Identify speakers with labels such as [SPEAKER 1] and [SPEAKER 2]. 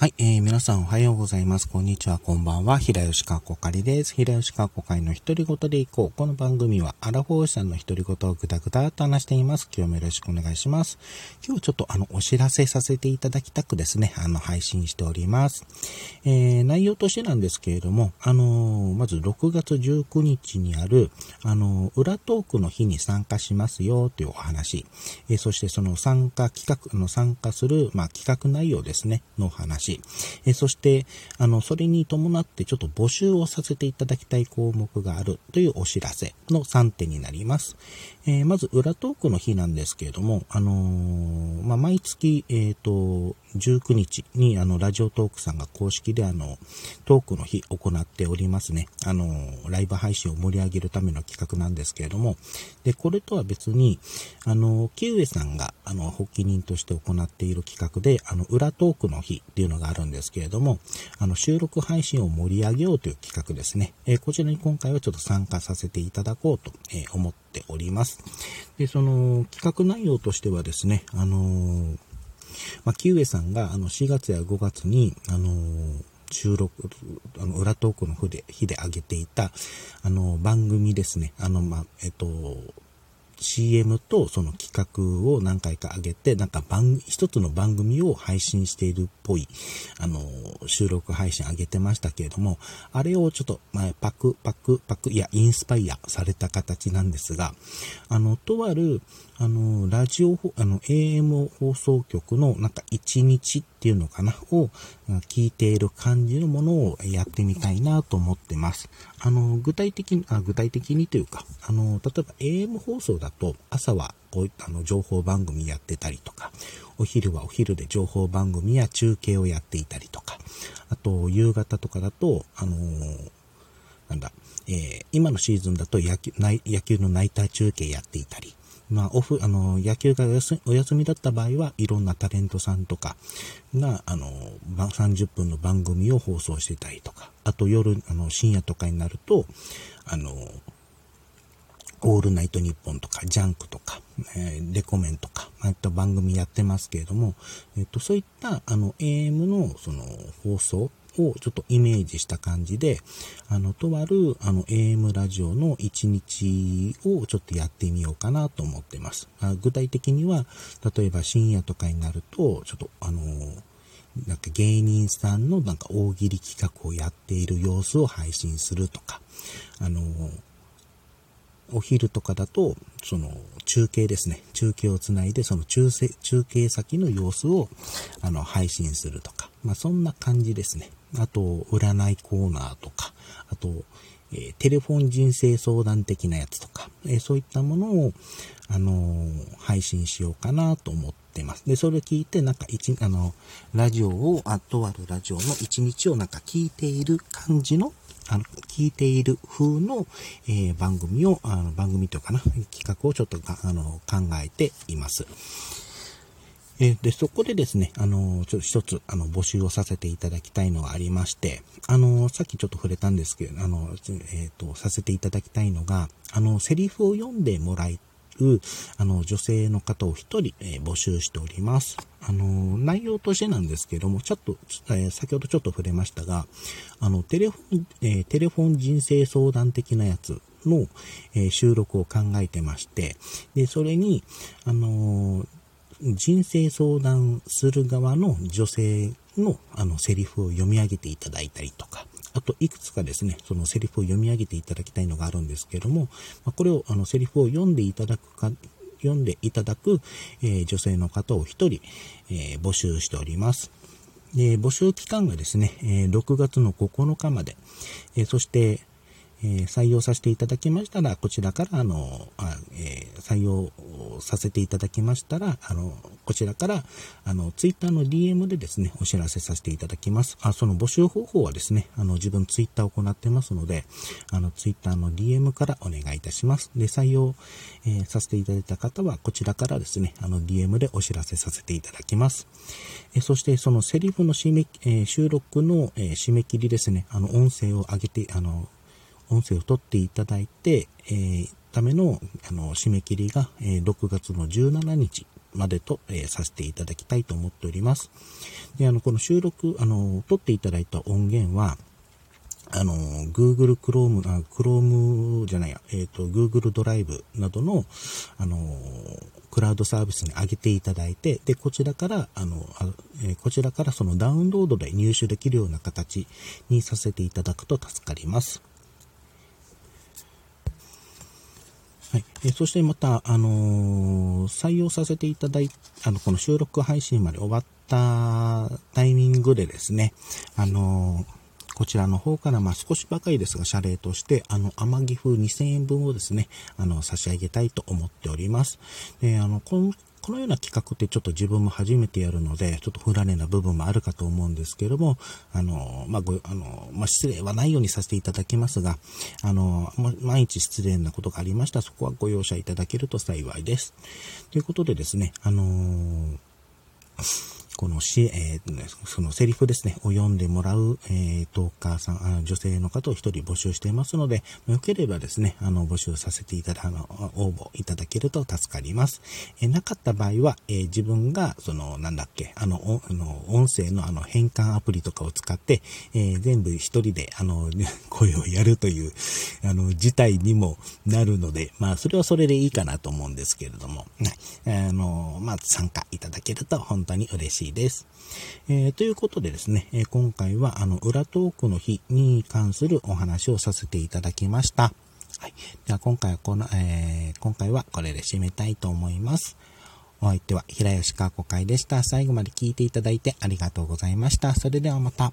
[SPEAKER 1] はい、えー、皆さんおはようございます。こんにちは、こんばんは。平吉川こかりです。平吉川こかりの独り言でいこう。この番組は、アラフォーさんの独り言をぐだぐだと話しています。今日もよろしくお願いします。今日ちょっとあの、お知らせさせていただきたくですね、あの、配信しております。えー、内容としてなんですけれども、あのー、まず6月19日にある、あのー、裏トークの日に参加しますよというお話、えー、そしてその参加企画の参加する、まあ、企画内容ですね、のお話、えそして、あの、それに伴ってちょっと募集をさせていただきたい項目があるというお知らせの3点になります。え、まず、裏トークの日なんですけれども、あの、まあ、毎月、えっ、と、19日に、あの、ラジオトークさんが公式で、あの、トークの日行っておりますね。あの、ライブ配信を盛り上げるための企画なんですけれども、で、これとは別に、あの、キウエさんが、あの、発起人として行っている企画で、あの、裏トークの日っていうのがあるんですけれども、あの、収録配信を盛り上げようという企画ですね。えこちらに今回はちょっと参加させていただこうと、思っております。で、その企画内容としてはですね、あのー、まあ、キウエさんがあの4月や5月に、あのー収録、あの、裏トークの日で、日で上げていた、あの、番組ですね。あの、まあ、えっと、CM とその企画を何回か上げて、なんか番、一つの番組を配信しているっぽい、あの、収録配信上げてましたけれども、あれをちょっと、まあ、パク、パク、パク、いや、インスパイアされた形なんですが、あの、とある、あの、ラジオ、あの、AM 放送局のなんか一日っていうのかな、を聞いている感じのものをやってみたいなと思ってます。あの、具体的に、あ具体的にというか、あの、例えば AM 放送だと朝はこうあの情報番組やってたりとか、お昼はお昼で情報番組や中継をやっていたりとか、あと夕方とかだと、あのなんだ、えー、今のシーズンだと野球野球のナイター中継やっていたり、まあ、オフ、あの、野球がお休みだった場合は、いろんなタレントさんとかが、あの、30分の番組を放送してたりとか、あと夜、あの、深夜とかになると、あの、オールナイトニッポンとか、ジャンクとか、えー、レコメンとか、まあ、いった番組やってますけれども、えっ、と、そういった、あの、AM の、その、放送をちょっとイメージした感じで、あの、とある、あの、AM ラジオの1日をちょっとやってみようかなと思ってます。あ具体的には、例えば深夜とかになると、ちょっと、あの、なんか芸人さんのなんか大喜利企画をやっている様子を配信するとか、あの、お昼とかだと、その中継ですね。中継をつないで、その中中継先の様子をあの配信するとか、まあそんな感じですね。あと、占いコーナーとか、あと、えー、テレフォン人生相談的なやつとか、えー、そういったものを、あのー、配信しようかなと思ってます。で、それ聞いて、なんか一、あの、ラジオを、あとあるラジオの一日をなんか聞いている感じの、あの、聞いている風の、え番組を、あの、番組というかな、企画をちょっとあの、考えています。えで、そこでですね、あの、ちょっと一つ、あの、募集をさせていただきたいのがありまして、あの、さっきちょっと触れたんですけど、あの、えっ、ー、と、させていただきたいのが、あの、セリフを読んでもらいあの、女性の方を一人、えー、募集しております。あの、内容としてなんですけども、ちょっと、えー、先ほどちょっと触れましたが、あの、テレフォン、えー、テレフォン人生相談的なやつの、え収録を考えてまして、で、それに、あの人生相談する側の女性のあのセリフを読み上げていただいたりとか、あといくつかですね、そのセリフを読み上げていただきたいのがあるんですけども、まこれをあのセリフを読んでいただくか、読んでいただく、えー、女性の方を一人、えー、募集しております。で募集期間がですね、え、6月の9日まで、えそして、え採用させていただきましたら、こちらから、あの、あえ採用させていただきましたら、あの、こちらから、あの、ツイッターの DM でですね、お知らせさせていただきます。あ、その募集方法はですね、あの、自分ツイッターを行ってますので、あの、ツイッターの DM からお願いいたします。で、採用、えー、させていただいた方は、こちらからですね、あの、DM でお知らせさせていただきます。えそして、そのセリフの締め、えー、収録の、えー、締め切りですね、あの、音声を上げて、あの、音声を取っていただいて、えー、ための、あの、締め切りが、えー、6月の17日までと、えー、させていただきたいと思っております。で、あの、この収録、あの、撮っていただいた音源は、あの、Google Chrome、あ Chrome じゃないや、えっ、ー、と、Google ドライブなどの、あの、クラウドサービスに上げていただいて、で、こちらから、あの、あえー、こちらからそのダウンロードで入手できるような形にさせていただくと助かります。はい。え、そしてまた、あのー、採用させていただいあの、この収録配信まで終わったタイミングでですね、あのーこちらの方から、まあ少しばかりですが、謝礼として、あの、天城風2000円分をですね、あの、差し上げたいと思っております。で、あの、このこのような企画ってちょっと自分も初めてやるので、ちょっと不慣れな部分もあるかと思うんですけども、あの、まあ、ご、あの、まあ、失礼はないようにさせていただきますが、あの、毎日失礼なことがありましたら、そこはご容赦いただけると幸いです。ということでですね、あのーこのし、えー、そのセリフですね、を読んでもらう、えー、トーカーさん、あ女性の方を一人募集していますので、よければですね、あの、募集させていただ、あの、応募いただけると助かります。えー、なかった場合は、えー、自分が、その、なんだっけ、あの、あの音声のあの、変換アプリとかを使って、えー、全部一人で、あの、声をやるという、あの、事態にもなるので、まあ、それはそれでいいかなと思うんですけれども、はい。あの、まあ、参加いただけると本当に嬉しいです。えー、ということでですね、え、今回はあの、裏トークの日に関するお話をさせていただきました。はい。では今回はこの、えー、今回はこれで締めたいと思います。お相手は平吉川子会でした。最後まで聞いていただいてありがとうございました。それではまた。